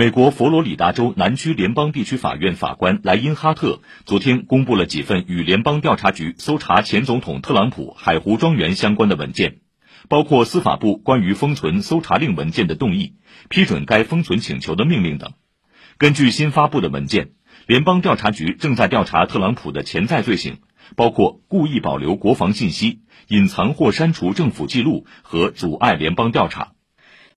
美国佛罗里达州南区联邦地区法院法官莱因哈特昨天公布了几份与联邦调查局搜查前总统特朗普海湖庄园相关的文件包括司法部关于封存搜查令文件的动议批准该封存请求的命令等。根据新发布的文件联邦调查局正在调查特朗普的潜在罪行包括故意保留国防信息隐藏或删除政府记录和阻碍联邦调查。